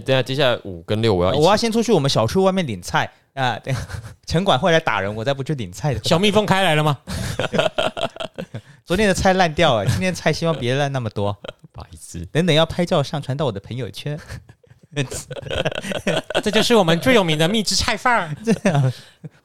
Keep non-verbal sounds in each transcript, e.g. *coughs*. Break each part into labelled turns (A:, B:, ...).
A: 等下接下来五跟六我要
B: 我要先出去我们小区外面领菜啊，对，*laughs* 城管会来打人，我再不去领菜的。
C: 小蜜蜂开来了吗？*laughs*
B: 昨天的菜烂掉了，今天菜希望别烂那么多。*laughs*
A: 白痴。
B: 等等要拍照上传到我的朋友圈。
C: 这就是我们最有名的蜜汁菜饭儿。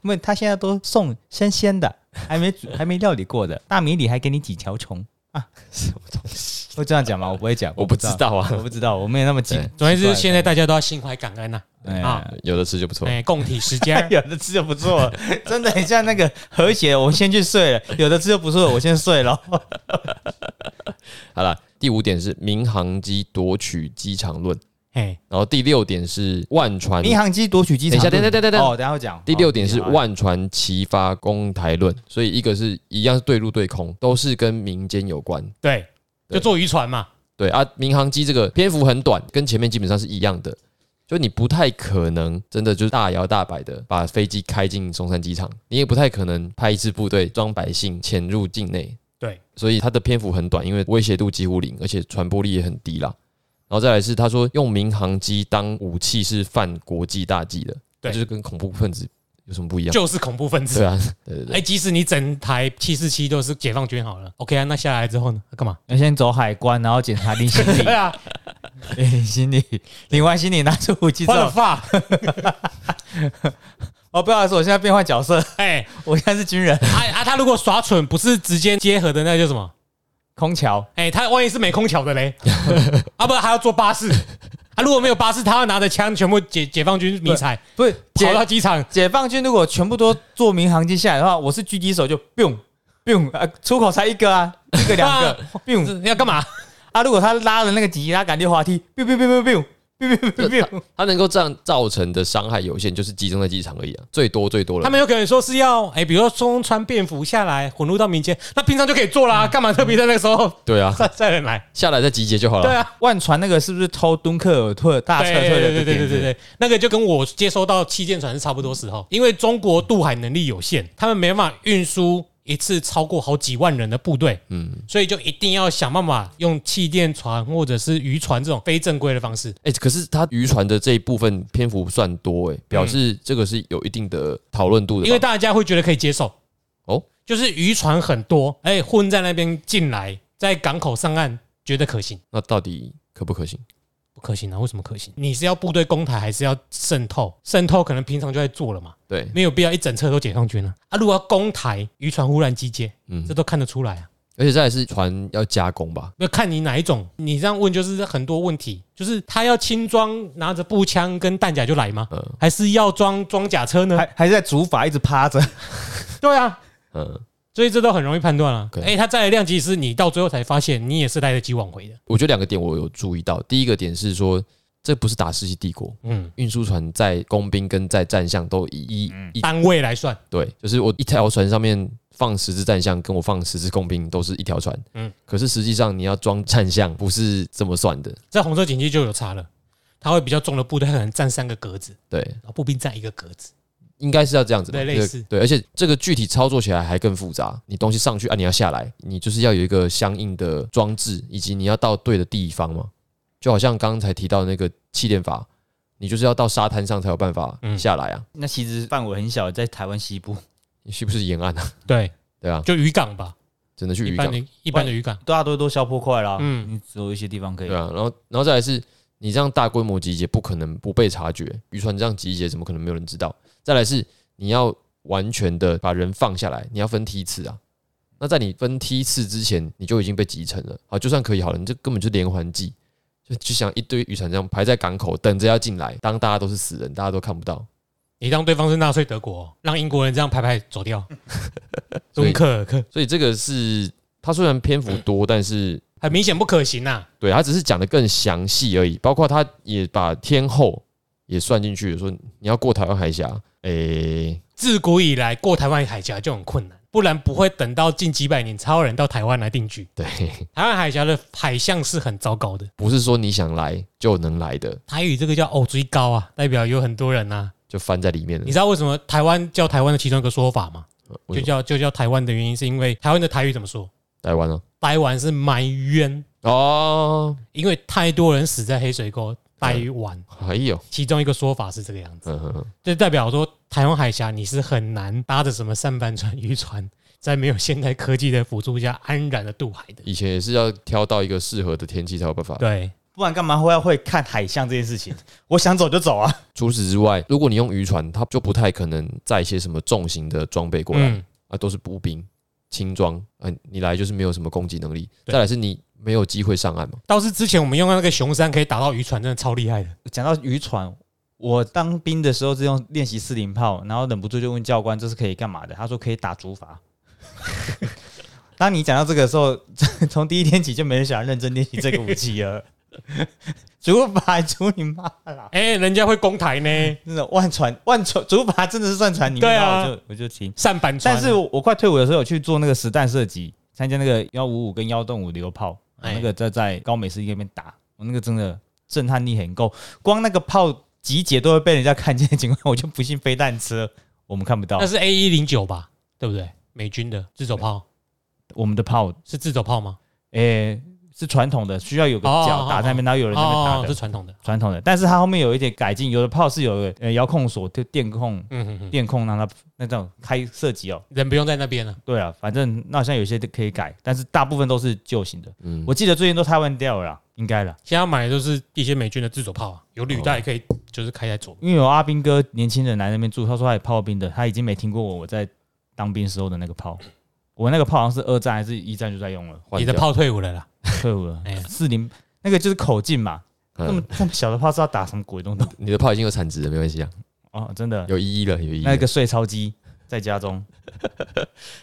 B: 因为他现在都送生鲜的，还没还没料理过的，大米里还给你几条虫啊？
A: 什么东西？
B: 会这样讲吗？我不会讲，
A: 我不知道啊
B: 我不知道，我没有那么紧
A: 对。
C: 总而言之，现在大家都要心怀感恩呐、
B: 哎
C: 啊
A: 有的吃就不错。
C: 哎，共体时间。*laughs*
B: 有的吃就不错，真的很像那个和谐。我先去睡了，有的吃就不错，我先睡了。*laughs*
A: 好了，第五点是民航机夺取机场论，
C: 哎，
A: 然后第六点是万船
B: 民航机夺取机场，
A: 等一下等一下等一下等
B: 哦，等下会讲。
A: 第六点是
B: 哦
A: 万船齐发攻台论，所以一个是一样是对陆对空，都是跟民间有关。
C: 对，
A: 对
C: 就坐渔船嘛。
A: 对啊，民航机这个篇幅很短，跟前面基本上是一样的，就你不太可能真的就是大摇大摆的把飞机开进松山机场，你也不太可能派一支部队装百姓潜入境内，
C: 对，
A: 所以它的篇幅很短，因为威胁度几乎零，而且传播力也很低啦。然后再来是他说用民航机当武器是犯国际大忌的，
C: 对。
A: 就是跟恐怖分子有什么不一样？
C: 就是恐怖分
A: 对
C: 子。
A: 啊，对对对。
C: 哎，即使你整台七四七都是解放军好了，OK 啊，那下来之后呢？干嘛？
B: 要先走海关，然后检查领行李 *laughs*
C: 对，啊，*laughs*
B: 领行李，领完行李拿出武器之
C: 换了，发。*laughs*
B: 哦，不好意思，我现在变换角色，
C: 哎，
B: 我现在是军人，
C: 啊啊，他如果耍蠢，不是直接结合的，那叫什么？
B: 空桥。
C: 哎，他万一是没空桥的嘞，啊，不，还要坐巴士。啊，如果没有巴士，他要拿着枪全部解解放军迷彩
B: 不是
C: 跑到
B: 解
C: 机场，
B: 解放军，如果全部都坐民航机下来的话，我是狙击手就 biu biu 啊，出口才一个啊，一个两个 *laughs* biu
C: 你要干嘛？
B: 啊，如果他拉了那个急拉杆溜滑梯 biu biu biu biu biu biu biu biu biu，
A: 它能够这样造成的伤害有限，就是集中在机场而已啊，最多最多了。
C: 他们有可能说是要，哎，比如说中穿便服下来，混入到民间，那平常就可以做啦，干嘛特别在那个时候 *laughs*
A: 对啊，
C: 再再来？
A: 下来再集结就好了。
C: 对啊，
B: 万船那个是不是偷敦刻尔特大撤退的
C: 对对对对？对对，那个就跟我接收到气舰船是差不多时候，因为中国渡海能力有限，他们没办法运输一次超过好几万人的部队，
A: 嗯，
C: 所以就一定要想办法用气垫船或者是渔船这种非正规的方式。
A: 哎、可是他渔船的这一部分篇幅算多哎、表示这个是有一定的讨论度的吧。
C: 因为大家会觉得可以接受
A: 哦，
C: 就是渔船很多，哎，混在那边进来，在港口上岸，觉得可行。
A: 那到底可不可行？
C: 不可行啊？为什么可行？你是要部队攻台，还是要渗透？渗透可能平常就在做了嘛，
A: 对，
C: 没有必要一整车都解放军啊。啊，如果要攻台，渔船忽然集结，
A: 嗯
C: 这，都看得出来啊。
A: 而且再来是船要加工吧？
C: 要看你哪一种，你这样问就是很多问题，就是他要轻装拿着步枪跟弹夹就来吗？
A: 嗯
C: 还是要装装甲车呢？
B: 还还是在主法一直趴着，
C: 对啊，
A: 嗯，
C: 所以这都很容易判断啊。
A: OK
C: 哎，他再来量级是你到最后才发现，你也是来得及挽回的。
A: 我觉得两个点我有注意到。第一个点是说，这不是打世纪帝国，
C: 嗯，
A: 运输船在工兵跟在战象都以一一
C: 单位来算，
A: 对，就是我一条船上面放十只战象，跟我放十只工兵都是一条船。嗯
C: 嗯，
A: 可是实际上你要装战象不是这么算的。
C: 在红色警戒就有差了。它会比较重的部队，可能占三个格子，
A: 对，
C: 然后步兵占一个格子。
A: 应该是要这样子吧。这个
C: 对类似
A: 对，而且这个具体操作起来还更复杂。你东西上去啊，你要下来，你就是要有一个相应的装置，以及你要到对的地方嘛。就好像刚才提到那个气垫法，你就是要到沙滩上才有办法
C: 嗯
A: 下来啊。
B: 那其实范围很小，在台湾西部，
A: 你是不是沿岸啊？
C: 对，
A: 对啊，
C: 就渔港吧，
A: 只能去渔港，
C: 一般的一般的渔港。
B: 大多都消破快啦。
C: 嗯
B: 嗯，你只有一些地方可以
A: 对。啊。然后，然后再来是你这样大规模集结，不可能不被察觉。渔船这样集结，怎么可能没有人知道？再来是你要完全的把人放下来，你要分梯次啊。那在你分梯次之前，你就已经被集成了。好，就算可以好了，你这根本就连环计，就就像一堆渔船这样排在港口等着要进来，当大家都是死人，大家都看不到。
C: 你当对方是纳粹德国，让英国人这样排排走掉。敦刻尔克，
A: 所以这个是它虽然篇幅多，但是
C: 很明显不可行呐、
A: 对他只是讲的更详细而已，包括他也把天后也算进去，说你要过台湾海峡，诶、
C: 自古以来过台湾海峡就很困难，不然不会等到近几百年才有人到台湾来定居。
A: 对，
C: 台湾海峡的海象是很糟糕的，
A: 不是说你想来就能来的，
C: 台语这个叫“偶追高”啊，代表有很多人呐、
A: 就翻在里面了
C: 你。知道为什么台湾叫台湾的其中一个说法吗？就叫就叫台湾的原因，是因为台湾的台语怎么说？
A: 台湾啊，
C: 台湾是埋冤，
A: 哦，
C: 因为太多人死在黑水沟。台湾
A: 还有，
C: 其中一个说法是这个样子，
A: 嗯哼哼，
C: 就代表说台湾海峡你是很难搭着什么三帆船、渔船，在没有现代科技的辅助下安然的渡海的。
A: 以前也是要挑到一个适合的天气才有办法。
C: 对，
B: 不然干嘛会要会看海象这件事情？我想走就走啊。
A: 除此之外，如果你用渔船，它就不太可能载一些什么重型的装备过来、
C: 嗯，
A: 啊，都是步兵、轻装，啊，你来就是没有什么攻击能力。再来是你没有机会上岸嘛，
C: 倒是之前我们用的那个熊山可以打到渔船，真的超厉害的。
B: 讲到渔船，我当兵的时候是用练习四零炮，然后忍不住就问教官这是可以干嘛的？他说可以打竹筏。*laughs* 当你讲到这个的时候，从第一天起就没人想要认真练习这个武器了。竹筏，竹你妈啦！*laughs*
C: 哎、人家会攻台呢，
B: 真的万船万船竹筏真的是算船里面，
C: 对啊
B: 我就我就听。
C: 扇板船。
B: 但是我我快退伍的时候有去做那个实弹射击，参加那个幺五五跟幺洞五榴炮，
C: 哎
B: 那个在在高美湿地那边打，我那个真的震撼力很够，光那个炮集结都会被人家看见的情况，我就不信飞弹车我们看不到
C: 那，是 A 一零九吧，对不对？美军的自走炮
B: 我们的炮
C: 是自走炮吗？
B: 诶、是传统的，需要有个
C: 哦
B: 脚打在那边，然后有人在那边打
C: 哦，
B: 的
C: 是传统的。
B: 传统的，但是它后面有一点改进，有的炮是有个呃遥控锁，就电控电控让它那种开射击哦。
C: 人不用在那边了。
B: 对啊，反正那好像有些都可以改，但是大部分都是旧型的。
A: 嗯，
B: 我记得最近都台湾掉了啦，应该了，
C: 现在买的都是一些美军的自走炮啊，有履带可以就是开在左。
B: 因为有阿兵哥年轻人来那边住，他说他也炮兵的，他已经没听过我我在当兵时候的那个炮。我那个炮好像是二战还是一战就在用了，
C: 你的炮退伍了啦。
B: 退伍了
C: 哎呀。
B: 四零那个就是口径嘛，
A: 嗯。
B: 那么这么小的炮是要打什么鬼东东？
A: 你的炮已经有产值了，没关系啊，
B: 哦，真的，
A: 有意义了，有意义了。
B: 那个碎钞机在家中，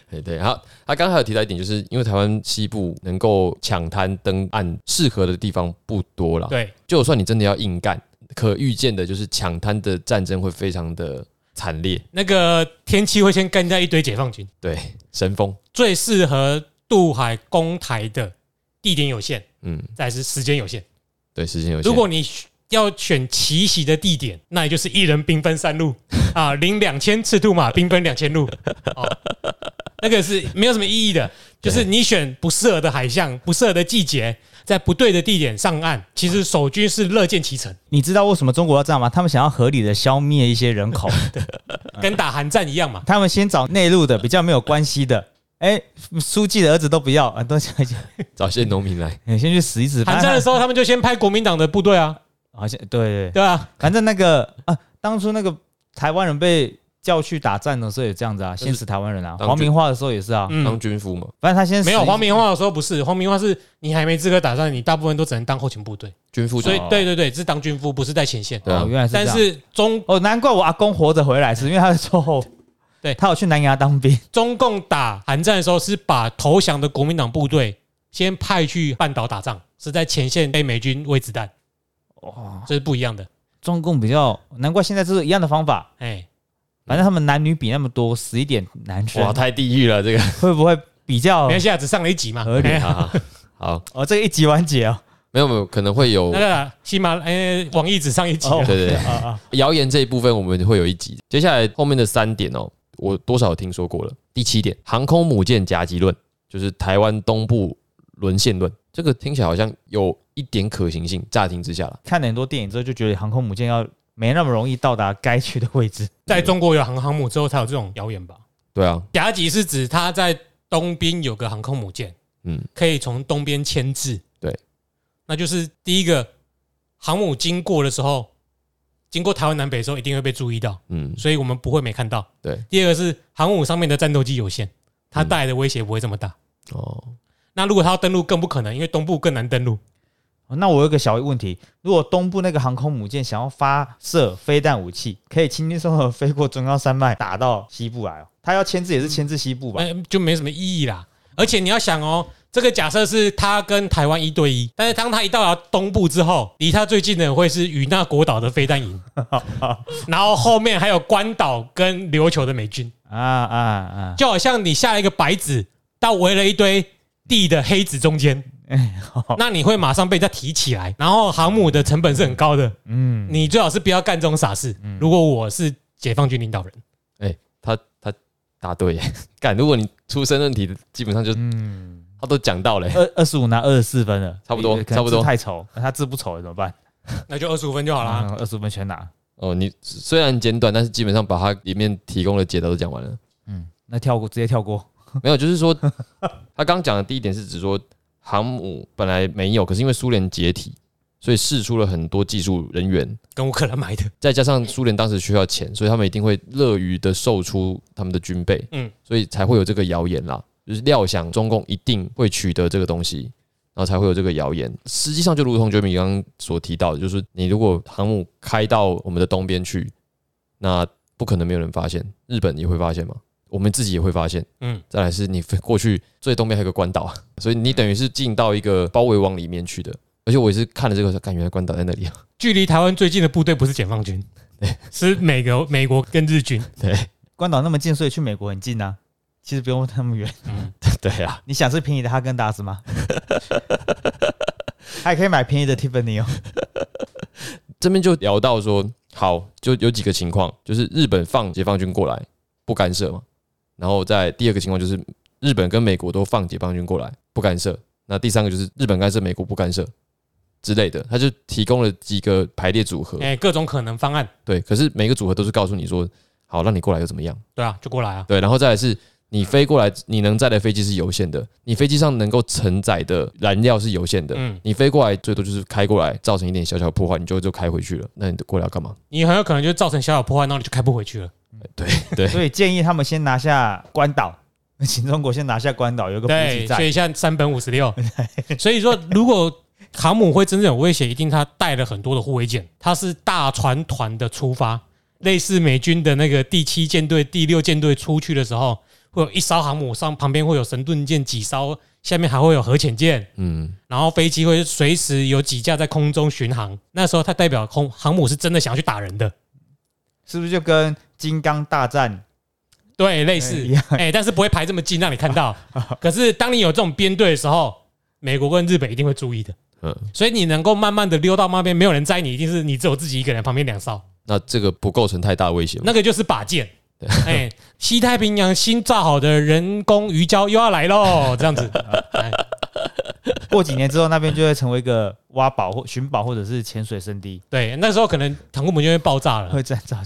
A: 对 *laughs* 对，好，他刚才有提到一点，就是因为台湾西部能够抢滩登岸适合的地方不多了，
C: 对，
A: 就算你真的要硬干，可预见的就是抢滩的战争会非常的惨烈，
C: 那个天气会先干掉一堆解放军，
A: 对，神风，
C: 最适合渡海攻台的地点有限，
A: 嗯，
C: 再是时间有限。
A: 对，时间有限，
C: 如果你要选奇袭的地点，那也就是一人兵分三路。*laughs* 啊，领两千赤兔马兵分两千路。哦，那个是没有什么意义的，就是你选不适合的海象、不适合的季节，在不对的地点上岸，其实守军是乐见其成，
B: 你知道为什么中国要这样吗？他们想要合理的消灭一些人口，*laughs*
C: 跟打寒战一样嘛。
B: 他们先找内陆的比较没有关系的。哎，书记的儿子都不要啊，*laughs* 都想 *laughs*
A: 找些农民来，*laughs*
B: 先去死一死。
C: 寒战的时候，他们就先派国民党的部队啊，
B: 好像对对，
C: 对。啊，
B: 反正那个啊，当初那个台湾人被叫去打仗的时候也这样子啊，先死台湾人啊。
A: 当
B: 黄明化的时候也是啊，
C: 嗯。
A: 当，军夫嘛，
B: 反正他先死
C: 没有黄明化的时候不是，黄明化是你还没资格打仗，你大部分都只能当后勤部队，
A: 军夫
C: 所以
B: 哦
C: 对对对，是当军夫，不是在前线。
A: 对啊
B: 哦，原来是这样。
C: 但是中
B: 哦，难怪我阿公活着回来，是因为他是最后，
C: 对
B: 他有去南洋当兵。
C: 中共打韩战的时候，是把投降的国民党部队先派去半岛打仗，是在前线被美军喂子弹，
B: 哇，
C: 这是不一样的。
B: 中共比较，难怪现在是一样的方法。
C: 哎，
B: 反正他们男女比那么多，死一点男生
A: 哇，太地狱了，这个，
B: 会不会比较
C: 没关系啊，只上了一集嘛。
B: 合理
C: 哎
A: 好好好，
B: 哦？这个一集完结哦。
A: 没有没有，可能会有
C: 那，个西马哎，网易只上一集啊
B: 哦
A: 对对对，
B: 啊啊，
A: 谣言这一部分我们会有一集，接下来后面的三点哦，我多少有听说过了。第七点，航空母舰夹击论，就是台湾东部沦陷论，这个听起来好像有一点可行性，乍听之下了。
B: 看了很多电影之后，就觉得航空母舰要没那么容易到达该去的位置。*laughs*
C: 在中国有航航母之后，才有这种谣言吧？
A: 对啊，
C: 夹击是指它在东边有个航空母舰，
A: 嗯，
C: 可以从东边牵制。
A: 对，
C: 那就是第一个航母经过的时候，经过台湾南北的时候，一定会被注意到，
A: 嗯，
C: 所以我们不会没看到。
A: 对，
C: 第二个是航母上面的战斗机有限，它带来的威胁不会这么大。
A: 哦，
C: 那如果它要登陆，更不可能，因为东部更难登陆。
B: 哦那我有一个小问题：如果东部那个航空母舰想要发射飞弹武器，可以轻轻松松地飞过中央山脉，打到西部来哦。它要牵制也是牵制西部吧？
C: 哎，就没什么意义啦。而且你要想哦，这个假设是他跟台湾一对一，但是当他一到了东部之后，离他最近的会是与那国岛的飞弹营，*laughs* 然后后面还有关岛跟琉球的美军，
B: 啊啊啊！
C: 就好像你下了一个白纸，到围了一堆地的黑子中间，那你会马上被他提起来，然后航母的成本是很高的，
B: 嗯，
C: 你最好是不要干这种傻事。如果我是解放军领导人，
A: 哎，他他答对。耶，*laughs* 干，如果你出申论题，基本上就
B: 嗯，
A: 他都讲到了，
B: 二二十五拿二十四分了，
A: 差不多差不多
B: 太丑，那他字不丑怎么办？
C: 那就二十五分就好了。
B: 二十五分全拿。
A: 哦，你虽然简短，但是基本上把它里面提供的解答都讲完了。
B: 嗯，那跳过，直接跳过。*laughs*
A: 没有，就是说他刚刚讲的第一点是指说航母本来没有，可是因为苏联解体，所以释出了很多技术人员，
C: 跟乌克兰买的，
A: 再加上苏联当时需要钱，所以他们一定会乐于的售出他们的军备，
C: 嗯
A: 嗯，所以才会有这个谣言啦，就是料想中共一定会取得这个东西，然后才会有这个谣言。实际上就如同 Jeremy 刚刚所提到的，就是你如果航母开到我们的东边去，那不可能没有人发现，日本也会发现吗，我们自己也会发现。
C: 嗯，
A: 再来是你飞过去最东边还有个关岛，所以你等于是进到一个包围网里面去的。而且我也是看了这个，感觉关岛在那里啊。
C: 距离台湾最近的部队不是解放军，*laughs* 是美国、美国跟日军。
A: 对
B: 关岛那么近，所以去美国很近啊。其实不用那么远。
C: 嗯，*laughs*
A: 对啊，
B: 你想吃便宜的哈根达斯吗？*laughs* 还可以买便宜的 Tiffany 哦。
A: 这边就聊到说，好，就有几个情况，就是日本放解放军过来不干涉嘛，然后在第二个情况就是日本跟美国都放解放军过来不干涉，那第三个就是日本干涉，美国不干涉之类的，他就提供了几个排列组合，
C: 哎，各种可能方案，
A: 对，可是每个组合都是告诉你说，好，让你过来又怎么样？
C: 对啊，就过来啊。
A: 对，然后再来是你飞过来，你能载的飞机是有限的，你飞机上能够承载的燃料是有限的，
C: 嗯，
A: 你飞过来最多就是开过来，造成一点小小破坏，你就就开回去了。那你过来要干嘛？
C: 你很有可能就造成小小破坏，然后你就开不回去了。
A: 对 *laughs* 对，
B: 所以建议他们先拿下关岛，请中国先拿下关岛，有一个补给
C: 对，所
B: 站。
C: 以像三本五十六，*laughs* 所以说如果航母会真正有威胁，一定它带了很多的护卫舰，它是大船团的出发，类似美军的那个第七舰队、第六舰队出去的时候，会有一艘航母上旁边会有神盾舰几艘，下面还会有核潜舰，
A: 嗯，
C: 然后飞机会随时有几架在空中巡航。那时候它代表空航母是真的想要去打人的，
B: 是不是就跟金刚大战
C: 对，类似
B: 一样？
C: 哎、但是不会排这么近让你看到。*laughs* 可是当你有这种编队的时候，美国跟日本一定会注意的。
A: 嗯
C: 所以你能够慢慢的溜到那边，没有人摘你，一定是你只有自己一个人，旁边两艘，
A: 那这个不构成太大的威胁吗？
C: 那个就是靶舰。*laughs* 哎，西太平洋新造好的人工鱼礁又要来喽，*laughs* 这样子。哎
B: 过几年之后，那边就会成为一个挖宝或寻宝或者是潜水圣地，
C: 对，那时候可能航空母舰会爆炸了。
B: 会再造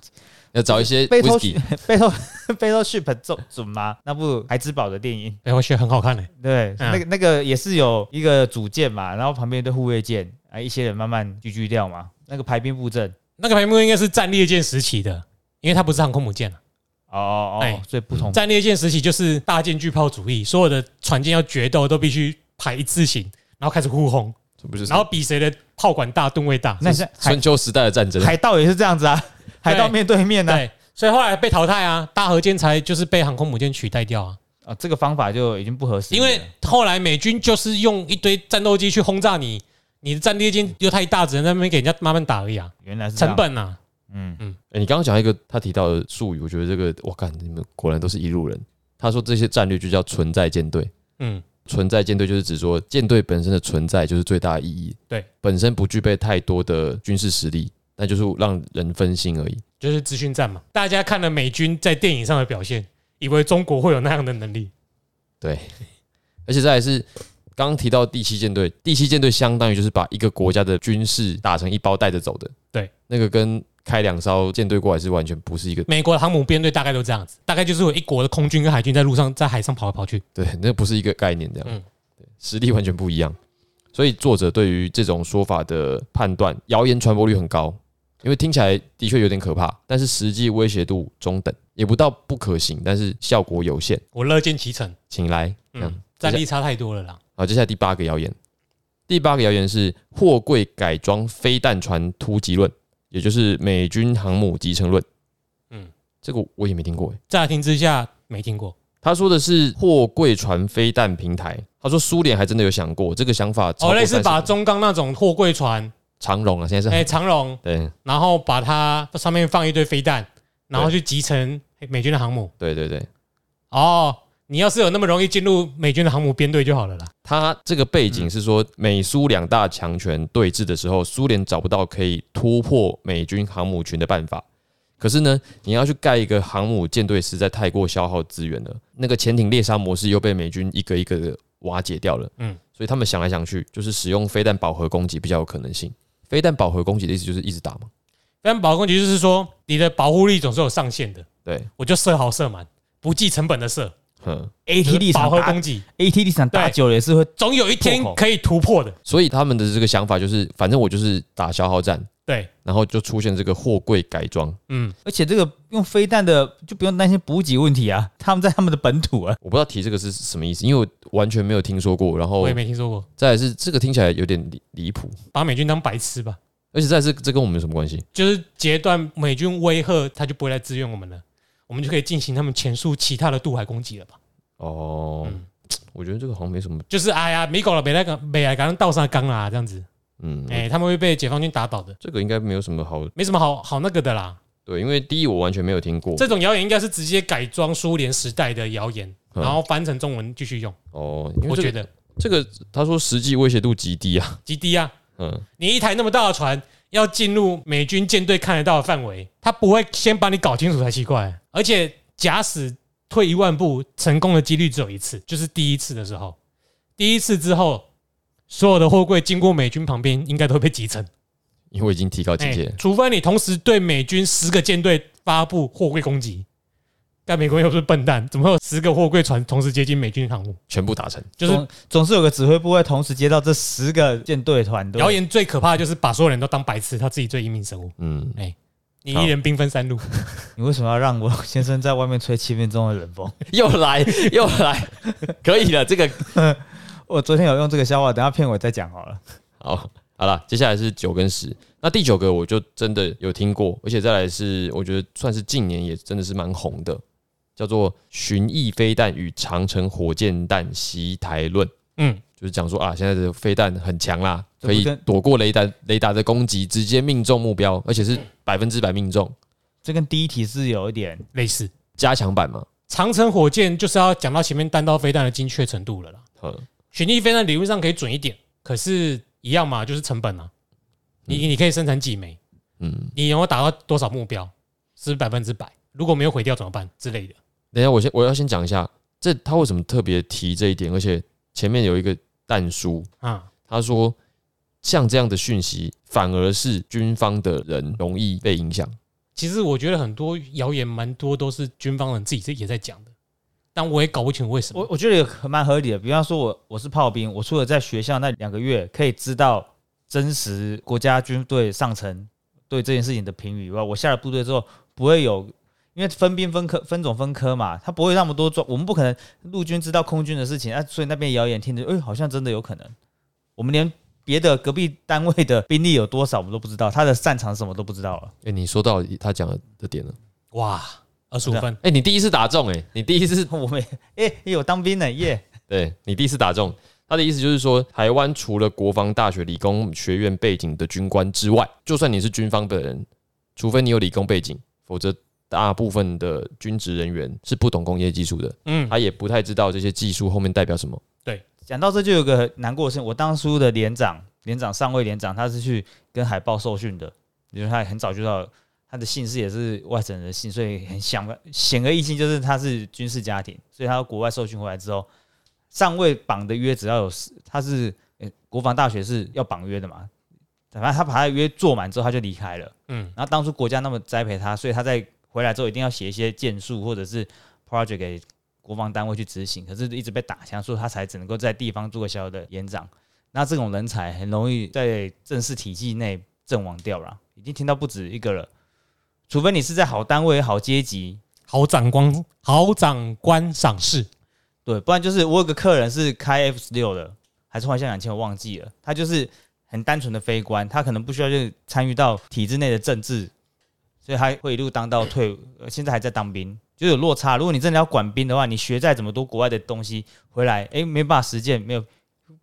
A: 要找一些
B: 背头
A: whisky，
B: 背头背头 ship 准准吗？那部海之宝的电影，
C: 哎，我觉得很好看嘞。
B: 对，
C: 嗯
B: 那个那个也是有一个主舰嘛，然后旁边一堆护卫舰，啊，一些人慢慢聚聚掉嘛，那个排兵布阵。
C: 那个排幕应该是战列舰时期的，因为它不是航空母舰了。
B: 哦哦
C: 哎
B: 哦，所以不同
C: 战列舰时期就是大舰巨炮主义，所有的船舰要决斗都必须排一字形，然后开始互轰，
A: 这不是
C: 然后比谁的炮管大、吨位大。
B: 那是
A: 春秋时代的战争？
B: 海盗也是这样子啊，*laughs* 海盗面对面呢、啊，
C: 对，所以后来被淘汰啊，大和舰才就是被航空母舰取代掉啊。
B: 啊，这个方法就已经不合适，
C: 因为后来美军就是用一堆战斗机去轰炸你，你的战列舰又太大，只能在那边给人家慢慢打而已啊，
B: 原来是
C: 成，本啊。
B: 嗯，
A: 哎，你刚刚讲一个他提到的术语，我觉得这个我看你们果然都是一路人。他说这些战略就叫存在舰队，
C: 嗯，
A: 存在舰队就是指说舰队本身的存在就是最大的意义，
C: 对，
A: 本身不具备太多的军事实力，那就是让人分心而已。
C: 就是资讯战嘛。大家看了美军在电影上的表现，以为中国会有那样的能力。
A: 对，而且再来是刚刚提到第七舰队，第七舰队相当于就是把一个国家的军事打成一包带着走的。
C: 对，
A: 那个跟开两艘舰队过来是完全不是一个，
C: 美国的航母编队大概都这样子，大概就是有一国的空军跟海军在路上在海上跑来跑去。
A: 对，那不是一个概念，这样，
C: 嗯
A: 对，实力完全不一样。所以作者对于这种说法的判断，谣言传播率很高，因为听起来的确有点可怕，但是实际威胁度中等，也不到不可行，但是效果有限。
C: 我乐见其成，
A: 请来，
C: 嗯，战力差太多了啦。
A: 好，接下来第八个谣言，第八个谣言是货柜改装飞弹船突击论，也就是美军航母集成论。
C: 嗯。
A: 嗯，这个我也没听过，欸
C: 乍听之下没听过，
A: 他说的是货柜船飞弹平台。他说苏联还真的有想过这个想法
C: 哦，
A: 过
C: 类似把中钢那种货柜船，
A: 长荣啊，现在是。
C: 哎，长荣，
A: 对。
C: 然后把它上面放一堆飞弹，然后去集成美军的航母。
A: 对对对，
C: 哦，你要是有那么容易进入美军的航母编队就好了啦。
A: 他这个背景是说美苏两大强权对峙的时候，苏联找不到可以突破美军航母群的办法。可是呢，你要去盖一个航母舰队，实在太过消耗资源了。那个潜艇猎杀模式又被美军一个一个的瓦解掉了。
C: 嗯
A: 嗯，所以他们想来想去，就是使用飞弹饱和攻击比较有可能性。飞弹饱和攻击的意思就是一直打嘛。
C: 飞弹饱和攻击就是说，你的保护力总是有上限的，
A: 对，
C: 我就射好射满，不计成本的射。
A: 哼
B: ，AT 立
C: 饱
B: 场打
C: 和攻击
B: ，AT 立场打
C: 对
B: 久了也是会
C: 总有一天
B: 破口
C: 可以突破的。
A: 所以他们的这个想法就是，反正我就是打消耗战，
C: 对，
A: 然后就出现这个货柜改装。
C: 嗯，
B: 而且这个用飞弹的就不用担心补给问题啊，他们在他们的本土啊，
A: 我不知道提这个是什么意思，因为我完全没有听说过。然后
C: 我也没听说过，
A: 再来是这个听起来有点离离谱，
C: 把美军当白痴吧？
A: 而且再来是这跟我们有什么关系？
C: 就是截断美军威吓，他就不会来支援我们了，我们就可以进行他们前述其他的渡海攻击了吧？
A: 哦，
C: 嗯。
A: 我觉得这个好像没什么，
C: 就是哎呀，美狗了，北来港北来港倒上缸啦，这样子，
A: 嗯，
C: 哎，他们会被解放军打倒的，
A: 这个应该没有什么好
C: 没什么好好那个的啦。
A: 对，因为第一我完全没有听过。
C: 这种谣言应该是直接改装苏联时代的谣言，
A: 嗯。
C: 然后翻成中文继续用。
A: 哦，因为这个
C: 我觉得。
A: 这个他说实际威胁度极低啊，
C: 极低啊，
A: 嗯，
C: 你一台那么大的船要进入美军舰队看得到的范围，他不会先把你搞清楚才奇怪。而且假使退一万步，成功的几率只有一次，就是第一次的时候。第一次之后，所有的货柜经过美军旁边，应该都会被击沉。
A: 因为已经提高警戒
C: 哎，除非你同时对美军十个舰队发布货柜攻击。但美国又不是笨蛋，怎么会有十个货柜船同时接近美军航母？
A: 全部达成，
C: 就是
B: 总总是有个指挥部会同时接到这十个舰队团队。
C: 谣言最可怕的就是把所有人都当白痴，他自己最英明神武。
A: 嗯，哎
C: 你一人兵分三路，*laughs*
B: 你为什么要让我先生在外面吹七分钟的冷风？*laughs*
A: 又来又来，可以了，这个 *laughs*
B: 我昨天有用这个笑话，等下片尾再讲好了。
A: 好，好了，接下来是九跟十。那第九个我就真的有听过，而且再来是我觉得算是近年也真的是蛮红的，叫做“巡弋飞弹与长城火箭弹袭台论
C: 嗯，”，
A: 就是讲说啊，现在的飞弹很强啦，可以躲过雷达雷达的攻击，直接命中目标，而且是百分之百命中，
B: 这跟第一题是有一点
C: 类似
A: 加强版嘛。
C: 长城火箭就是要讲到前面弹道飞弹的精确程度了啦。
A: 嗯，
C: 巡弋飞弹理论上可以准一点，可是一样嘛，就是成本啊。你你可以生产几枚，
A: 嗯，
C: 你能够达到多少目标，是百分之百。如果没有毁掉怎么办之类的？
A: 等一下我先我要先讲一下，这他为什么特别提这一点，而且前面有一个弹书，
C: 啊，
A: 他说像这样的讯息，反而是军方的人容易被影响。
C: 其实我觉得很多谣言蛮多都是军方人自己也在讲的，但我也搞不清楚为什么。
B: 我我觉得也蛮合理的。比方说我我是炮兵，我除了在学校那两个月可以知道真实国家军队上层对这件事情的评语以外，我下了部队之后不会有，因为分兵分科分种分科嘛，他不会那么多装，我们不可能陆军知道空军的事情啊，所以那边谣言听着，哎、好像真的有可能，我们连。别的隔壁单位的兵力有多少，我们都不知道，他的擅长什么都不知道了。
A: 哎、你说到他讲的点了。
C: 哇，二十五分，
A: 哎、你第一次打中、哎，你第一次，*laughs*
B: 我们哎、有当兵的耶，
A: 对你第一次打中。他的意思就是说，台湾除了国防大学理工学院背景的军官之外，就算你是军方的人，除非你有理工背景，否则大部分的军职人员是不懂工业技术的，
C: 嗯，
A: 他也不太知道这些技术后面代表什么。对。
B: 讲到这就有个难过的事情，我当初的连长，连长上尉连长，他是去跟海豹受训的，因为他很早就知道他的姓氏也是外省人的姓，所以很显显而易见就是他是军事家庭，所以他国外受训回来之后，上尉绑的约只要有十他是、呃国防大学是要绑约的嘛，反正他把他的约做满之后他就离开了，
C: 嗯，
B: 然后当初国家那么栽培他，所以他在回来之后一定要写一些建树或者是 project 给国防单位去执行，可是一直被打枪，所以他才只能够在地方做个小小的连长。那这种人才很容易在正式体系内阵亡掉了，已经听到不止一个了。除非你是在好单位、好阶级，
C: 好长官，好长官赏识，
B: 对，不然就是我有个客人是开 F 十六的，还是幻象两千，我忘记了。他就是很单纯的非官，他可能不需要去参与到体制内的政治，所以他会一路当到退，呃现在还在当兵，就有落差。如果你真的要管兵的话，你学再怎么多国外的东西回来，哎，没办法实践，没有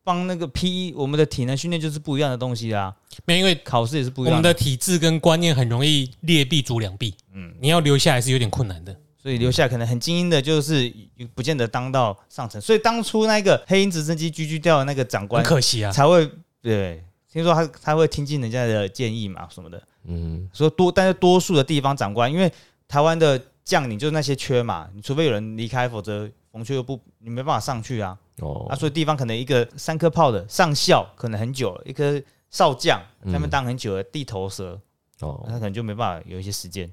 B: 帮那个 P E 我们的体能训练就是不一样的东西啦，
C: 没有因为
B: 考试也是不一样
C: 我们的体制跟观念很容易劣币逐良币，嗯，你要留下来是有点困难的。
B: 所以留下可能很精英的，就是不见得当到上层。所以当初那个黑鹰直升机狙击掉的那个长
C: 很
B: 官
C: 可惜啊，
B: 才会对，听说他他会听进人家的建议嘛什么的。
A: 嗯，
B: 说多，但是多数的地方长官，因为台湾的将领就是那些缺嘛，你除非有人离开，否则冯缺又不，你没办法上去啊。
A: 哦
B: 啊，，所以地方可能一个三颗炮的上校可能很久了，一颗少将在那边当很久的，地头蛇，
A: 哦，
B: 他可能就没办法有一些时间，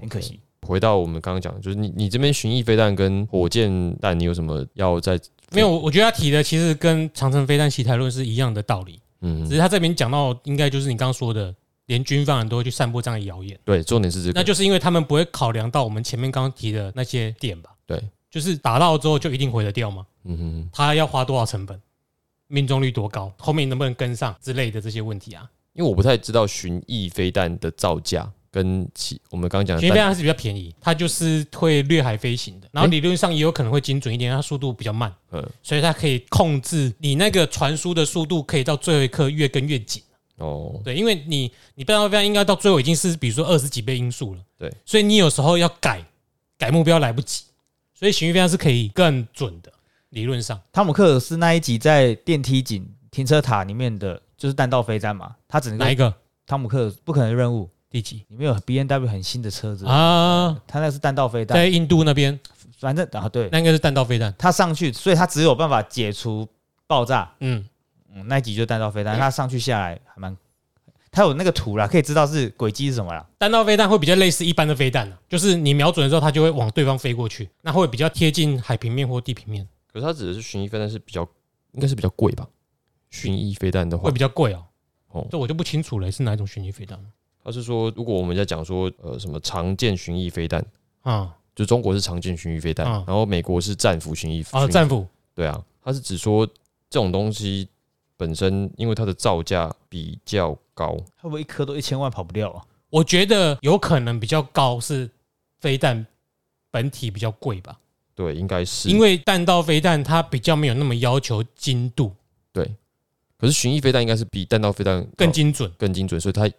B: 很可惜。
A: 回到我们刚刚讲的，就是你你这边巡弋飞弹跟火箭弹，你有什么要在
C: 没有，我觉得他提的其实跟长城飞弹奇台论是一样的道理，
A: 嗯
C: 只是他这边讲到应该就是你刚刚说的，连军方人都会去散播这样的谣言，
A: 对，重点是这个，
C: 那就是因为他们不会考量到我们前面刚刚提的那些点吧？
A: 对，
C: 就是打到之后就一定毁得掉吗？
A: 嗯哼哼，
C: 他要花多少成本？命中率多高？后面能不能跟上之类的这些问题啊？
A: 因为我不太知道巡弋飞弹的造价跟其我们刚刚讲的弹
C: 巡飞弹是比较便宜，它就是会掠海飞行的，然后理论上也有可能会精准一点，它速度比较慢，
A: 嗯
C: 所以它可以控制你那个传输的速度，可以到最后一刻越跟越紧。
A: 哦，
C: 对，因为你你弹道飞弹应该到最后已经是比如说二十几倍音速了，
A: 对，
C: 所以你有时候要改改目标来不及，所以巡弋飞弹是可以更准的，理论上。
B: 汤姆克尔斯那一集在电梯井停车塔里面的，就是弹道飞弹嘛，他只能够
C: 哪一个？
B: 汤姆克尔斯不可能任务
C: 第几
B: 里面有 B N W 很新的车子，
C: 啊？
B: 它那是弹道飞弹，
C: 在印度那边，
B: 反正啊对，
C: 那应该是弹道飞弹。
B: 它上去，所以它只有办法解除爆炸。
C: 嗯，
B: 嗯，那一集就弹道飞弹，它上去下来还蛮，它有那个图啦，可以知道是轨迹是什么啦。
C: 弹道飞弹会比较类似一般的飞弹、啊、就是你瞄准的时候，它就会往对方飞过去，那会比较贴近海平面或地平面，
A: 可是它指的是巡弋飞弹是比较应该是比较贵吧？巡弋飞弹的话。
C: 会比，较贵哦。
A: 哦。
C: 这我就不清楚了，是哪一种巡弋飞弹
A: 他是说如果我们在讲说呃什么常见巡弋飞弹，
C: 啊？
A: 就中国是常见巡弋飞弹，
C: 啊
A: 然后美国是战斧巡弋
C: 啊，
A: 巡弋
C: 战斧
A: 对啊，他是指说这种东西本身因为它的造价比较高，
B: 会不会一颗都一千万跑不掉啊？
C: 我觉得有可能比较高，是飞弹本体比较贵吧，
A: 对，应该是
C: 因为弹道飞弹它比较没有那么要求精度，对
A: 可是巡弋飞弹应该是比弹道飞弹
C: 更精准。
A: 更精准，所以它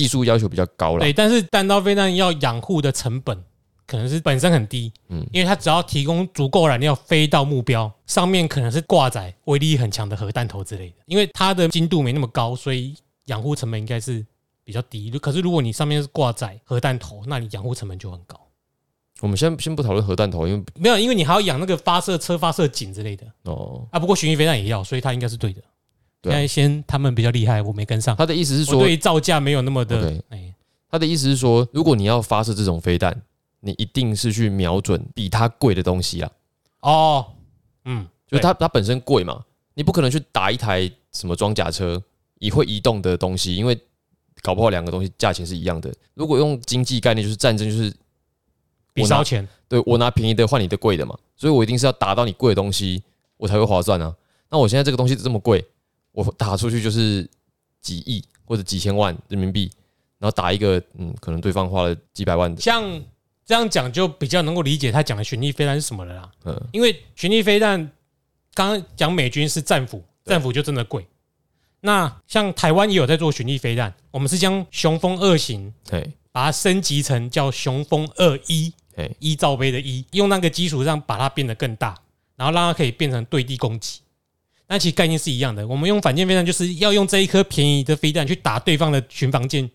A: 技术要求比较高了
C: 对，。但是弹道飞弹要养护的成本可能是本身很低，
A: 嗯
C: 因为它只要提供足够燃料飞到目标上面，可能是挂载威力很强的核弹头之类的，因为它的精度没那么高，所以养护成本应该是比较低。可是如果你上面是挂载核弹头，那你养护成本就很高。
A: 我们先先不讨论核弹头，因为
C: 没有，因为你还要养那个发射车、发射井之类的
A: 哦，
C: 啊。不过巡弋飞弹也要，所以它应该是对的。现在先他们比较厉害，我没跟上。
A: 他的意思是说
C: 对，于造价没有那么的哎，
A: 他的意思是说，如果你要发射这种飞弹，你一定是去瞄准比它贵的东西啊，
C: 哦，嗯，
A: 就是它它本身贵嘛，你不可能去打一台什么装甲车，也会移动的东西，因为搞不好两个东西价钱是一样的。如果用经济概念，就是战争，就是
C: 比烧钱。
A: 对我拿便宜的换你的贵的嘛，所以我一定是要打到你贵的东西，我才会划算啊。那我现在这个东西这么贵，我打出去就是几亿或者几千万人民币，然后打一个嗯，可能对方花了几百万的，
C: 像这样讲就比较能够理解他讲的巡弋飞弹是什么了啦。
A: 嗯，
C: 因为巡弋飞弹刚刚讲美军是战斧，战斧就真的贵。那像台湾也有在做巡弋飞弹，我们是将雄风二型
A: 对，
C: 把它升级成叫雄风二一
A: 嘿，
C: 一罩杯的一，用那个基础上把它变得更大，然后让它可以变成对地攻击。那其实概念是一样的，我们用反舰飞弹就是要用这一颗便宜的飞弹去打对方的巡防舰、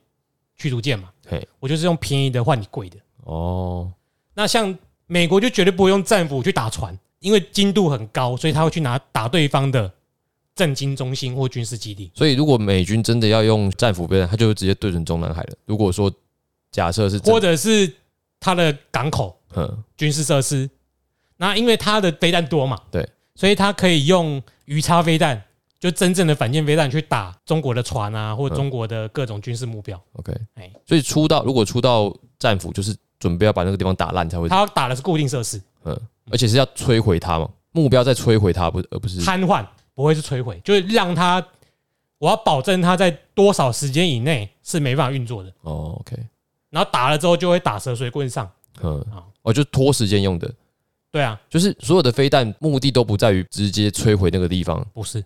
C: 驱逐舰嘛。
A: 嘿，
C: 我就是用便宜的换你贵的。
A: 哦，
C: 那像美国就绝对不会用战斧去打船，因为精度很高，所以他会去拿打对方的政经中心或军事基地。
A: 所以如果美军真的要用战斧飞弹，他就会直接对准中南海了。如果说假设是
C: 或者是他的港口
A: 嗯，
C: 军事设施。那因为他的飞弹多嘛，
A: 对，
C: 所以他可以用鱼叉飞弹，就真正的反舰飞弹去打中国的船啊，或中国的各种军事目标。
A: OK，
C: 哎，
A: 所以出到如果出到战斧，就是准备要把那个地方打烂才会，
C: 他要打的是固定设施，
A: 嗯，而且是要摧毁它嘛，目标在摧毁它，不而不是
C: 瘫痪，不会是摧毁，就是让它，我要保证它在多少时间以内是没办法运作的。
A: 哦，OK，
C: 然后打了之后就会打蛇随棍上，
A: 嗯。
C: 好，
A: 哦，就拖时间用的，
C: 对啊，
A: 就是所有的飞弹目的都不在于直接摧毁那个地方，
C: 不是，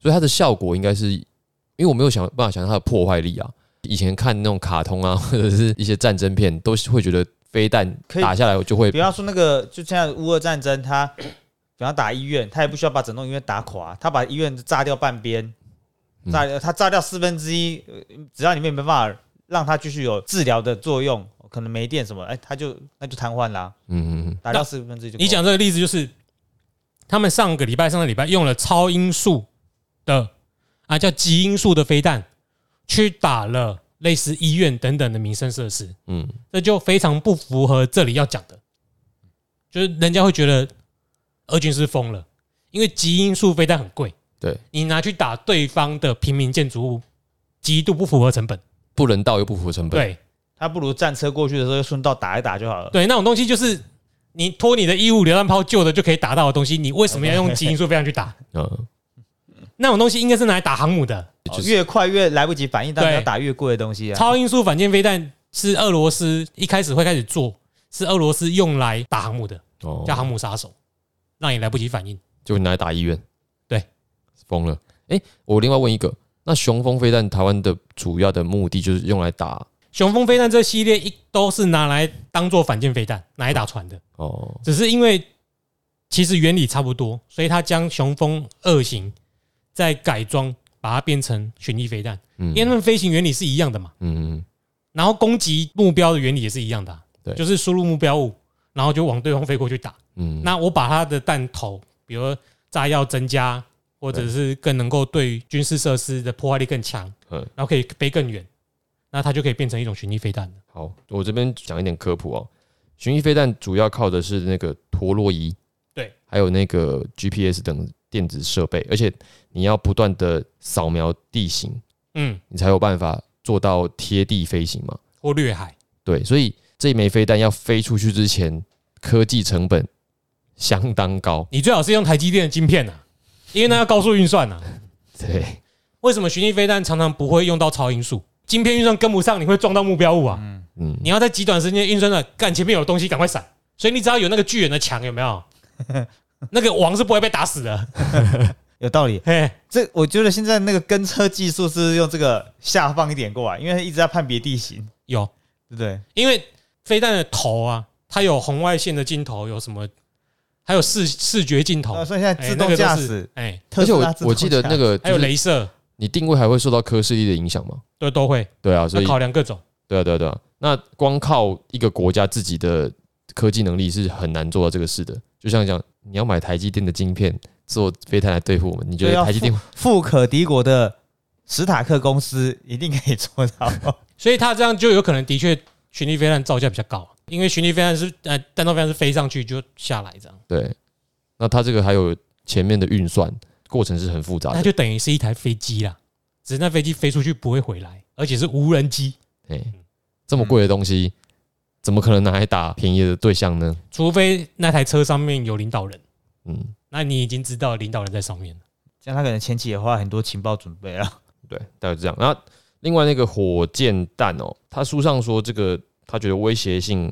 A: 所以它的效果应该是，因为我没有想办法想象它的破坏力啊。以前看那种卡通啊，*laughs* 或者是一些战争片，都是会觉得飞弹
B: 可以
A: 打下来就会
B: 比方说那个，就现在乌俄战争，他 *coughs* 比方打医院，他也不需要把整栋医院打垮，他把医院炸掉半边，
A: 嗯。
B: 炸他炸掉四分之一，呃只要你没办法让他继续有治疗的作用，可能没电什么，哎，他就那就瘫痪啦，
A: 嗯嗯
B: 打掉四分之一就。
C: 你讲这个例子就是，他们上个礼拜、上个礼拜用了超音速的啊，叫极音速的飞弹，去打了类似医院等等的民生设施，
A: 嗯。
C: 这就非常不符合这里要讲的，就是人家会觉得俄军是疯了，因为极音速飞弹很贵，
A: 对，
C: 你拿去打对方的平民建筑物，极度不符合成本。
A: 不人道又不符合成本，
C: 对
B: 他不如战车过去的时候顺道打一打就好了。
C: 对，那种东西就是你拖你的衣物榴弹炮旧的就可以打到的东西，你为什么要用基因速飞弹去打？
A: 嗯，
C: 那种东西应该是拿来打航母的。
A: 就
B: 越快越来不及反应，但
C: 对
B: 要打越贵的东西啊。
C: 超音速反舰飞弹是俄罗斯一开始会开始做，是俄罗斯用来打航母的，
A: 哦
C: 叫航母杀手，让你来不及反应。
A: 就拿来打医院，
C: 对，
A: 疯了。哎，我另外问一个，那雄风飞弹台湾的主要的目的就是用来打
C: 雄风飞弹这系列一都是拿来当做反舰飞弹，拿来打船的。
A: 哦，
C: 只是因为其实原理差不多，所以他将雄风二型再改装，把它变成巡弋飞弹，
A: 嗯。
C: 因为它们飞行原理是一样的嘛。
A: 嗯。嗯
C: 然后攻击目标的原理也是一样的啊、
A: 对。
C: 就是输入目标物，然后就往对方飞过去打。
A: 嗯，
C: 那我把它的弹头，比如炸药增加，或者是更能够对军事设施的破坏力更强，
A: 嗯。
C: 然后可以飞更远，那它就可以变成一种巡弋飞弹了。
A: 好，我这边讲一点科普哦。巡弋飞弹主要靠的是那个陀螺仪，
C: 对，
A: 还有那个 GPS 等电子设备，而且你要不断的扫描地形，
C: 嗯，
A: 你才有办法做到贴地飞行嘛。
C: 或掠海，
A: 对，所以这一枚飞弹要飞出去之前，科技成本相当高。
C: 你最好是用台积电的晶片呐、因为那要高速运算呐、
A: 对，
C: 为什么巡弋飞弹常常不会用到超音速？晶片运算跟不上，你会撞到目标物啊！
A: 嗯嗯，
C: 你要在极短时间内运算的，干前面有东西，赶快闪。所以你只要有那个巨人的墙，有没有？*laughs* 那个王是不会被打死的。*laughs*
B: 有道理。
C: 嘿，
B: 这我觉得现在那个跟车技术是用这个下放一点过来，因为它一直在判别地形，
C: 有，
B: 对不对？
C: 因为飞弹的头啊，它有红外线的镜头，有什么？还有视视觉镜头
B: 呃，所以现在
C: 哎
B: 自动驾驶，
C: 哎，
A: 而且我我记得那个
C: 还有
A: 就是
C: 镭射，
A: 你定位还会受到科视力的影响吗？
C: 对，都会
A: 对啊，所以
C: 考量各种。
A: 对啊对啊对啊，那光靠一个国家自己的科技能力是很难做到这个事的。就像讲，你要买台积电的晶片做飞弹来对付我们，你觉得台积电
B: 富可敌国的史塔克公司一定可以做到。*laughs*
C: 所以他这样就有可能的确群力飞弹造价比较高，因为群力飞弹是呃弹道飞弹是飞上去就下来这样，
A: 对？那他这个还有前面的运算过程是很复杂的，
C: 那就等于是一台飞机啦，只是那飞机飞出去不会回来，而且是无人机，
A: 哎，这么贵的东西，怎么可能拿来打便宜的对象呢？
C: 除非那台车上面有领导人，
A: 嗯，
C: 那你已经知道领导人在上面了。
B: 像他可能前期也花很多情报准备了。
A: 对，大概是这样。那另外那个火箭弹哦，他书上说这个他觉得威胁性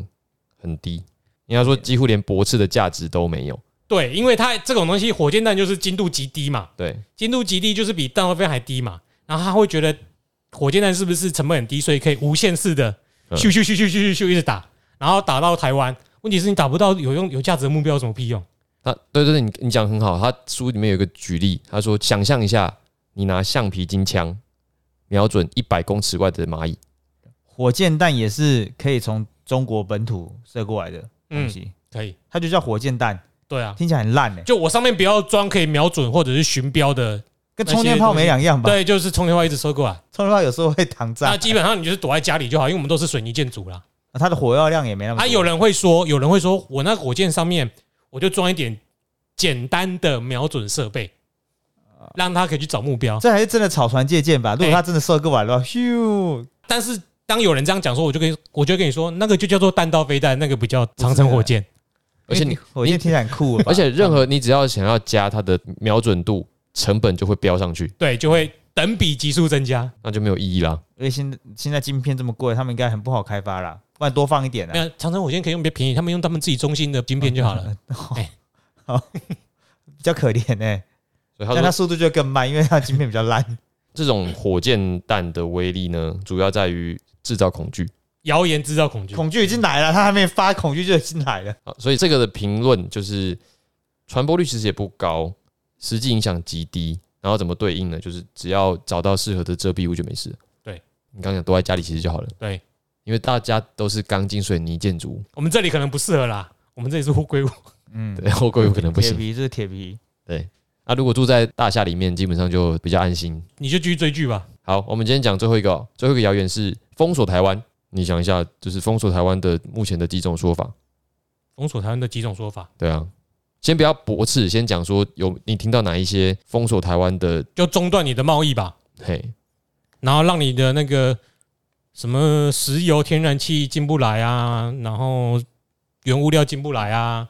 A: 很低，应该说几乎连驳斥的价值都没有。
C: 对，因为它这种东西，火箭弹就是精度极低嘛，
A: 对，
C: 精度极低就是比弹道飞弹还低嘛，然后他会觉得火箭弹是不是成本很低，所以可以无限次的
A: 嗯。
C: 咻咻咻咻咻咻咻一直打，然后打到台湾。问题是你打不到有用有价值的目标，有什么屁用？
A: 他对对对，你你讲得很好。他书里面有一个举例，他说想象一下，你拿橡皮筋枪瞄准一百公尺外的蚂蚁，
B: 火箭弹也是可以从中国本土射过来的东
C: 嗯，
B: 西，
C: 可以，
B: 它就叫火箭弹，
C: 对啊，
B: 听起来很烂呢、欸
C: 就我上面不要装可以瞄准或者是巡标的，
B: 跟充电炮没两样吧？
C: 对，就是充电炮一直收过来，
B: 充电炮有时候会躺炸
C: 那，基本上你就是躲在家里就好，因为我们都是水泥建筑啦。
B: 它的火药量也没那么多。
C: 啊，有人会说，有人会说我那火箭上面我就装一点简单的瞄准设备，让他可以去找目标。
B: 这还是真的草船借箭吧？如果
C: 哎
B: 它真的射过来的话，咻，
C: 但是当有人这样讲说，我就跟我就跟你说，那个就叫做弹道飞弹，那个不叫长城火箭。
A: 而且你
B: 火箭听起来很酷了，
A: 而且任何你只要想要加它的瞄准度，成本就会飙上去。
C: 对，就会等比级数增加。
A: 那就没有意义啦。
B: 因为现在现在晶片这么贵，他们应该很不好开发啦，不然多放一点啊。
C: 没有，长城火箭可以用比较便宜，他们用他们自己中心的晶片就好了好。*laughs*
B: 比较可怜哎、
A: 所以他，
B: 但它速度就更慢，因为它晶片比较烂。
A: 这种火箭弹的威力呢，主要在于制造恐惧
C: 谣言制造恐惧，
B: 恐惧已经来了，他还没发，恐惧就已经来了。
A: 啊。所以这个的评论就是传播率其实也不高，实际影响极低。然后怎么对应呢？就是只要找到适合的遮蔽物就没事。
C: 对
A: 你刚讲躲在家里其实就好了，
C: 对
A: 因为大家都是钢筋水泥建筑，
C: 我们这里可能不适合啦，我们这里是乌龟屋。
B: 嗯，
A: 对，乌龟有可能不行。
B: 铁皮这是铁皮，对
A: 那如果住在大厦里面，基本上就比较安心。
C: 你就继续追剧吧。
A: 好，我们今天讲最后一个哦，最后一个谣言是封锁台湾。你想一下，就是封锁台湾的目前的几种说法。
C: 封锁台湾的几种说法，
A: 对啊，先不要驳斥，先讲说有你听到哪一些封锁台湾的，
C: 就中断你的贸易吧，
A: 嘿，
C: 然后让你的那个什么石油、天然气进不来啊，然后原物料进不来啊，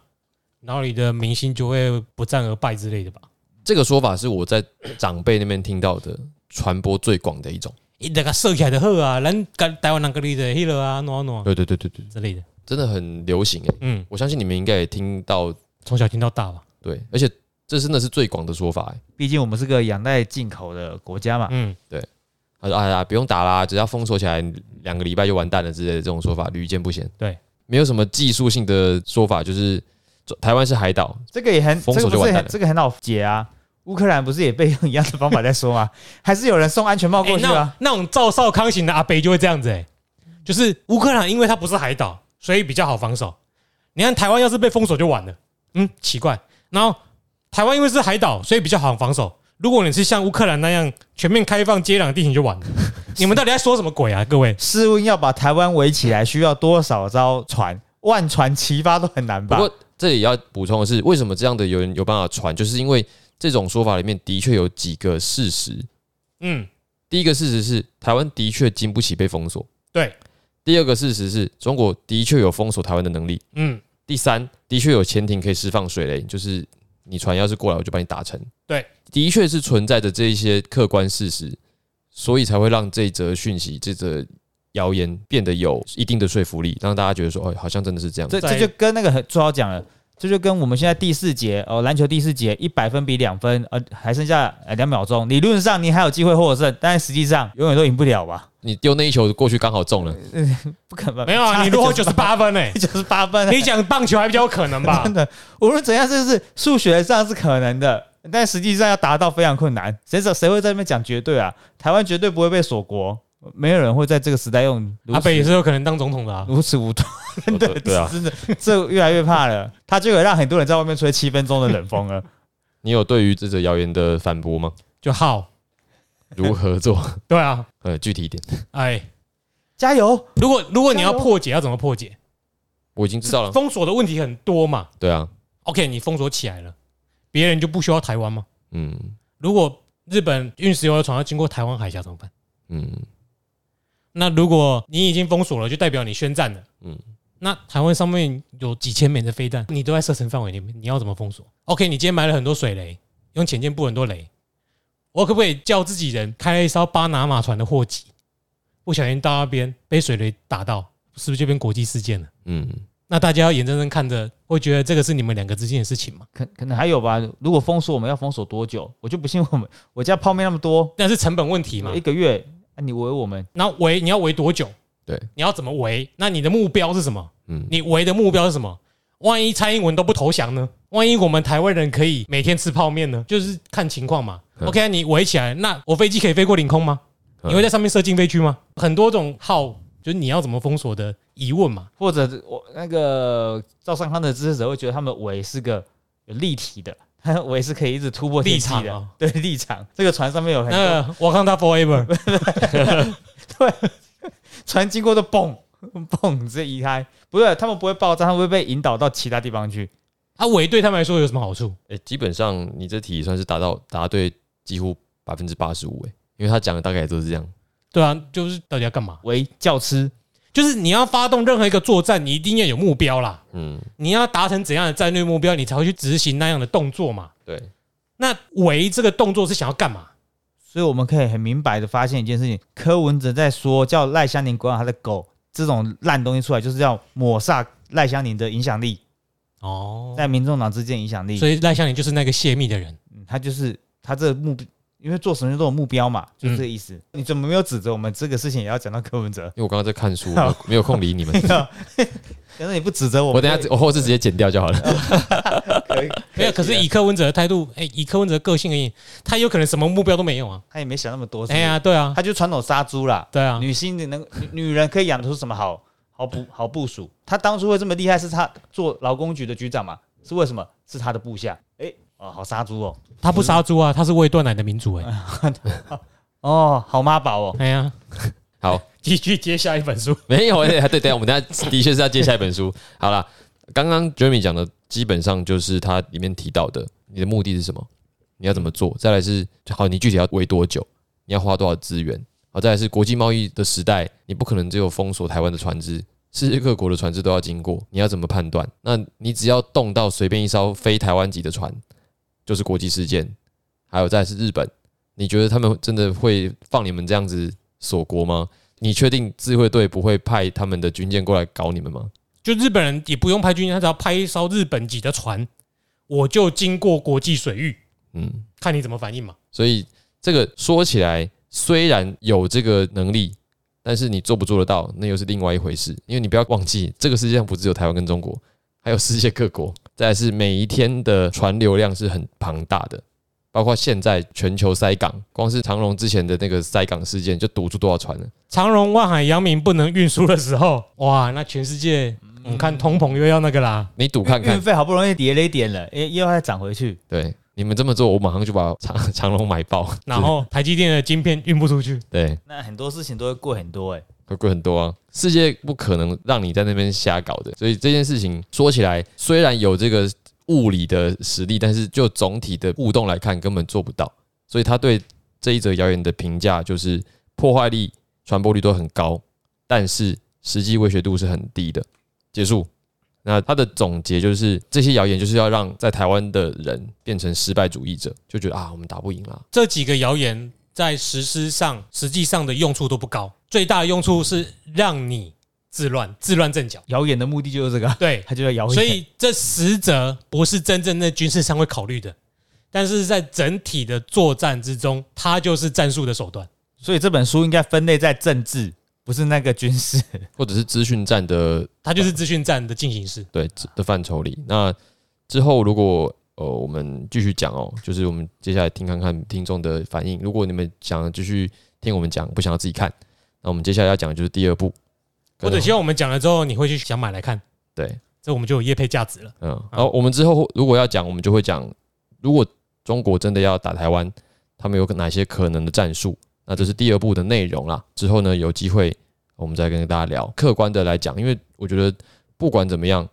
C: 然后你的明星就会不战而败之类的吧。
A: 这个说法是我在长辈那边听到的，传播最广的一种。
C: 伊那个设起来就好啊，咱跟台湾人个里的迄个啊，喏喏
A: 对对对对对，
C: 之类的。
A: 真的很流行诶。
C: 嗯，
A: 我相信你们应该也听到，
C: 从小听到大吧。
A: 对，而且这真的是最广的说法诶。
B: 毕竟我们是个仰赖进口的国家嘛。
C: 嗯，对
A: 他说：“哎呀，不用打啦，只要封锁起来，两个礼拜就完蛋了之类的这种说法屡见不鲜。
C: 对，
A: 没有什么技术性的说法，就是台湾是海岛，
B: 这个也很，
A: 封
B: 这个不
A: 锁就完蛋了
B: 這個这个很好解啊。乌克兰不是也被用一样的方法在说吗？*laughs* 还是有人送安全帽过去啊？
C: 那种赵少康型的阿北就会这样子哎、就是乌克兰因为它不是海岛，所以比较好防守。你看台湾要是被封锁就完了，嗯，奇怪。然后台湾因为是海岛，所以比较好防守。如果你是像乌克兰那样全面开放接壤地形就完了。*laughs* 你们到底在说什么鬼啊，各位？
B: 试问要把台湾围起来，需要多少艘船？万船齐发都很难吧？
A: 不过这里要补充的是，为什么这样的有人有办法传，就是因为这种说法里面的确有几个事实。
C: 嗯，
A: 第一个事实是台湾的确经不起被封锁，
C: 对，
A: 第二个事实是中国的确有封锁台湾的能力，
C: 嗯，
A: 第三的确有潜艇可以释放水雷，就是你船要是过来，我就把你打沉。
C: 对，
A: 的确是存在着这一些客观事实，所以才会让这则讯息、这则谣言变得有一定的说服力，让大家觉得说，哦，好像真的是这样。
C: 在
B: 这这就跟那个很最好讲了，这就跟我们现在第四节哦，篮球第四节一百分比两分，呃，还剩下呃两秒钟，理论上你还有机会获胜，但是实际上永远都赢不了吧？
A: 你丢那一球过去刚好中了，*laughs*
B: 不可能，
C: 没有啊，你落后九十八分呢、*laughs*
B: 九十八分，
C: 你讲棒球还比较有可能吧 *laughs*
B: 真？的，无论怎样，这是数学上是可能的，但实际上要达到非常困难。谁谁谁会在那边讲绝对啊？台湾绝对不会被锁国，没有人会在这个时代用如
C: 阿北也是有可能当总统的啊。
B: 如此武断。*laughs* 真的，*laughs*
A: 对啊，
B: 真的，这越来越怕了。他就有让很多人在外面吹七分钟的冷风了。*laughs*
A: 你有对于这则谣言的反驳吗？
C: 就好，
A: 如何做？
C: 对啊，
A: 呃，具体一点，
C: 哎，
B: 加油！
C: 如果如果你要破解，要怎么破解？
A: 我已经知道了。
C: 封锁的问题很多嘛。
A: 对啊
C: ，OK，你封锁起来了，别人就不需要台湾吗？
A: 嗯
C: 如果日本运石油的船要经过台湾海峡怎么办？
A: 嗯，
C: 那如果你已经封锁了，就代表你宣战了。
A: 嗯
C: 嗯，那台湾上面有几千枚的飞弹，你都在射程范围里面，你要怎么封锁？OK，你今天买了很多水雷，用潜舰布很多雷，我可不可以叫自己人开一艘巴拿马船的货机，不小心到那边被水雷打到，是不是就变国际事件了？
A: 嗯，
C: 那大家要眼睁睁看着，会觉得这个是你们两个之间的事情吗？
B: 可可能还有吧？如果封锁，我们要封锁多久？我就不信我们我家泡面那么多，
C: 那是成本问题嘛
B: 一？个月，啊、你围我们
C: 那围你要围多久？
A: 对，
C: 你要怎么围？那你的目标是什么？
A: 嗯
C: 你围的目标是什么？万一蔡英文都不投降呢？万一我们台湾人可以每天吃泡面呢？就是看情况嘛。
A: 嗯
C: OK，你围起来，那我飞机可以飞过领空吗？
A: 嗯
C: 你会在上面设禁飞区吗？很多种号，就是你要怎么封锁的疑问嘛。
B: 或者我那个赵尚康的支持者会觉得他们围是个有立体的，他的尾是可以一直突破。
C: 立场啊 *laughs*
B: 对立场，这个船上面有很多
C: 我看他 forever，*laughs* 对
B: 船经过都嘣嘣 *laughs* 直接移开，不是他们不会爆炸，他们会被引导到其他地方去。
C: 啊，围对他们来说有什么好处？
A: 诶，基本上你这题算是答到答对几乎百分之八十五，诶，因为他讲的大概也都是这样。
C: 对啊，就是到底要干嘛？
B: 为教吃，
C: 就是你要发动任何一个作战，你一定要有目标啦。
A: 嗯，
C: 你要达成怎样的战略目标，你才会去执行那样的动作嘛。
A: 对，
C: 那围这个动作是想要干嘛？
B: 所以我们可以很明白的发现一件事情：柯文哲在说叫赖香林管好他的狗这种烂东西出来，就是要抹煞赖香林的影响力，
C: 哦，
B: 在民众党之间影响力。
C: 所以赖香林就是那个泄密的人。
B: 嗯他就是他这个目，因为做什么都有目标嘛，就是这个意思。你怎么没有指责我们这个事情也要讲到柯文哲？
A: 因为我刚刚在看书，没有没有空理你们。
B: 但 *laughs* 是你不指责我，
A: 我等下我后置直接剪掉就好了。*laughs*
B: 可以，
C: 没有，可是以柯文哲的态度，哎，以柯文哲的个性而言，他有可能什么目标都没有啊。
B: 他也没想那么多。
C: 哎呀，，对啊，
B: 他就传统杀猪啦。
C: 对啊，
B: 女性你能女女人可以养得出什么好好部好部署？他当初会这么厉害，是他做劳工局的局长嘛？是为什么？是他的部下。哎、哦，好杀猪哦，
C: 他不杀猪啊，他是喂断奶的民主哎。*laughs*
B: 哦，好妈宝哦。
C: 哎呀，
A: 好，
C: 继续接下一本书。
A: 没有，对对对，我们等一下的确是要接下一本书。好了，刚刚 Jeremy 讲的基本上就是他里面提到的，你的目的是什么？你要怎么做？再来是好，你具体要围多久？你要花多少资源？好，再来是国际贸易的时代，你不可能只有封锁台湾的船只，世界各国的船只都要经过，你要怎么判断？那你只要动到随便一艘非台湾籍的船，就是国际事件。还有再是日本，你觉得他们真的会放你们这样子锁国吗？你确定自卫队不会派他们的军舰过来搞你们吗？
C: 就日本人也不用派军舰，他只要派一艘日本籍的船，我就经过国际水域，
A: 嗯，
C: 看你怎么反应嘛。
A: 所以这个说起来，虽然有这个能力，但是你做不做得到，那又是另外一回事。因为你不要忘记，这个世界上不只有台湾跟中国，还有世界各国。再来是每一天的船流量是很庞大的，包括现在全球塞港，光是长荣之前的那个塞港事件就堵住多少船了。
C: 长荣、万海、阳明不能运输的时候，哇，那全世界，你看通膨又要那个啦。
A: 你赌看看
B: 运，费好不容易跌了一点了，哎、又要再涨回去。
A: 对你们这么做，我马上就把长 *laughs* 长荣买爆，
C: 然后台积电的晶片运不出去，
A: 对。
B: 那很多事情都会贵很多哎、
A: 会贵很多啊！世界不可能让你在那边瞎搞的，所以这件事情说起来，虽然有这个物理的实力，但是就总体的互动来看，根本做不到。所以他对这一则谣言的评价就是破坏力、传播率都很高，但是实际威胁度是很低的。结束。那他的总结就是，这些谣言就是要让在台湾的人变成失败主义者，就觉得啊，我们打不赢啦。
C: 这几个谣言在实施上实际上的用处都不高，最大的用处是让你自乱自乱阵脚。
B: 谣言的目的就是这个，
C: 对，*laughs*
B: 它就要谣言。
C: 所以这实则不是真正的军事上会考虑的，但是在整体的作战之中，它就是战术的手段。
B: 所以这本书应该分类在政治，不是那个军事。
A: 或者是资讯战的
C: 它就是资讯战的进行式。
A: 对的范畴里。那之后如果呃我们继续讲哦，就是我们接下来听看看听众的反应。如果你们想继续听我们讲，不想要自己看，那我们接下来要讲的就是第二部，
C: 或者希望我们讲了之后，你会去想买来看，
A: 对，
C: 这我们就有业配价值了。
A: 嗯，然后我们之后如果要讲，我们就会讲，如果中国真的要打台湾，他们有哪些可能的战术？那这是第二部的内容啦。之后呢，有机会我们再跟大家聊。客观的来讲，因为我觉得不管怎么样，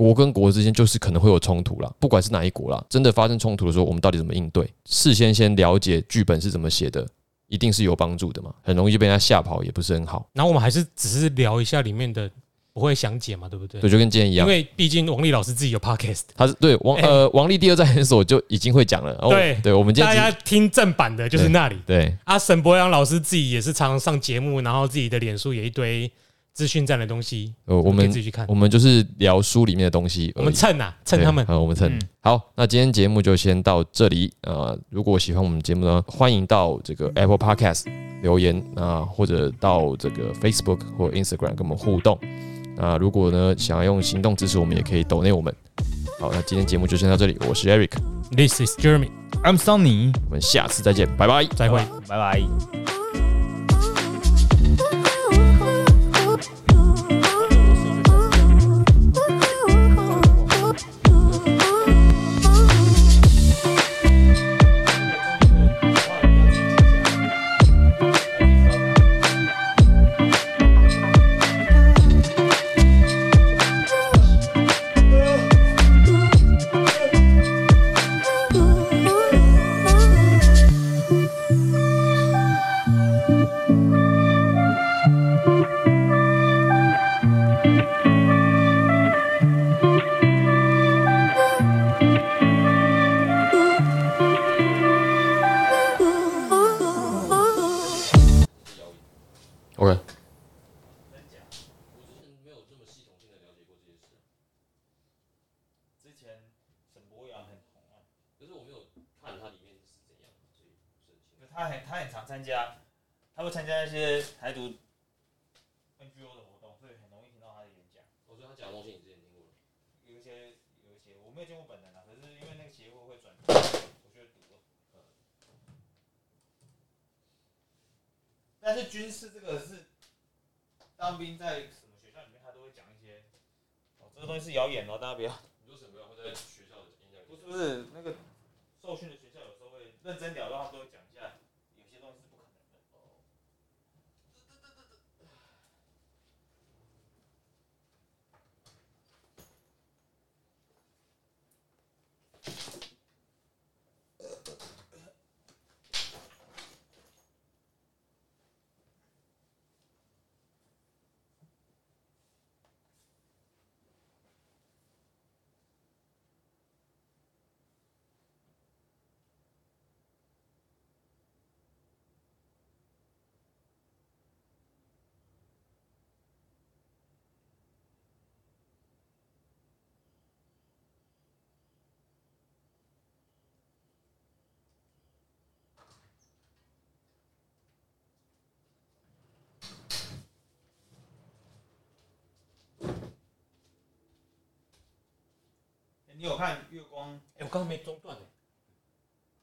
A: 国跟国之间就是可能会有冲突啦，不管是哪一国啦，真的发生冲突的时候，我们到底怎么应对？事先先了解剧本是怎么写的，一定是有帮助的嘛。很容易就被人家吓跑，也不是很好。
C: 然后我们还是只是聊一下里面的，不会详解嘛，对不对？
A: 对，就跟今天一样。
C: 因为毕竟王力老师自己有 podcast，
A: 他是对王 *laughs*
C: 哎
A: 呃王力第二战研所就已经会讲了，
C: 对
A: 对，我们今
C: 大
A: 天大
C: 家听正版的就是那里。
A: 对
C: 啊，沈博阳老师自己也是常常上节目，然后自己的脸书也一堆资讯站的东西，
A: 呃我
C: 可以
A: 们
C: 自己去看
A: 我。们就是聊书里面的东西，
C: 我们蹭啊，蹭他们。
A: 好，我们蹭
B: 嗯。
A: 好，那今天节目就先到这里。呃，如果喜欢我们节目呢，欢迎到这个 Apple Podcast 留言啊、或者到这个 Facebook 或 Instagram 跟我们互动。那如果呢想要用行动支持我们，也可以抖内我们。好，那今天节目就先到这里，我是
C: Eric，This is
B: Jeremy，I'm Sonny，
A: 我们下次再见，拜拜。
C: 再会。
B: 拜拜。没有见过本人啊，可是因为那个协会会转，我觉得读了。但是军事这个是当兵在什么学校里面，他都会讲一些，哦，这个东西是谣言哦，大家不要。
A: 你说沈博阳会在学校的演讲
B: 不是不是那个受训的学校有时候会认真聊的话，都会讲一下，有些东西是不可能的。你有看月光？
C: 哎，我刚刚没中断哎，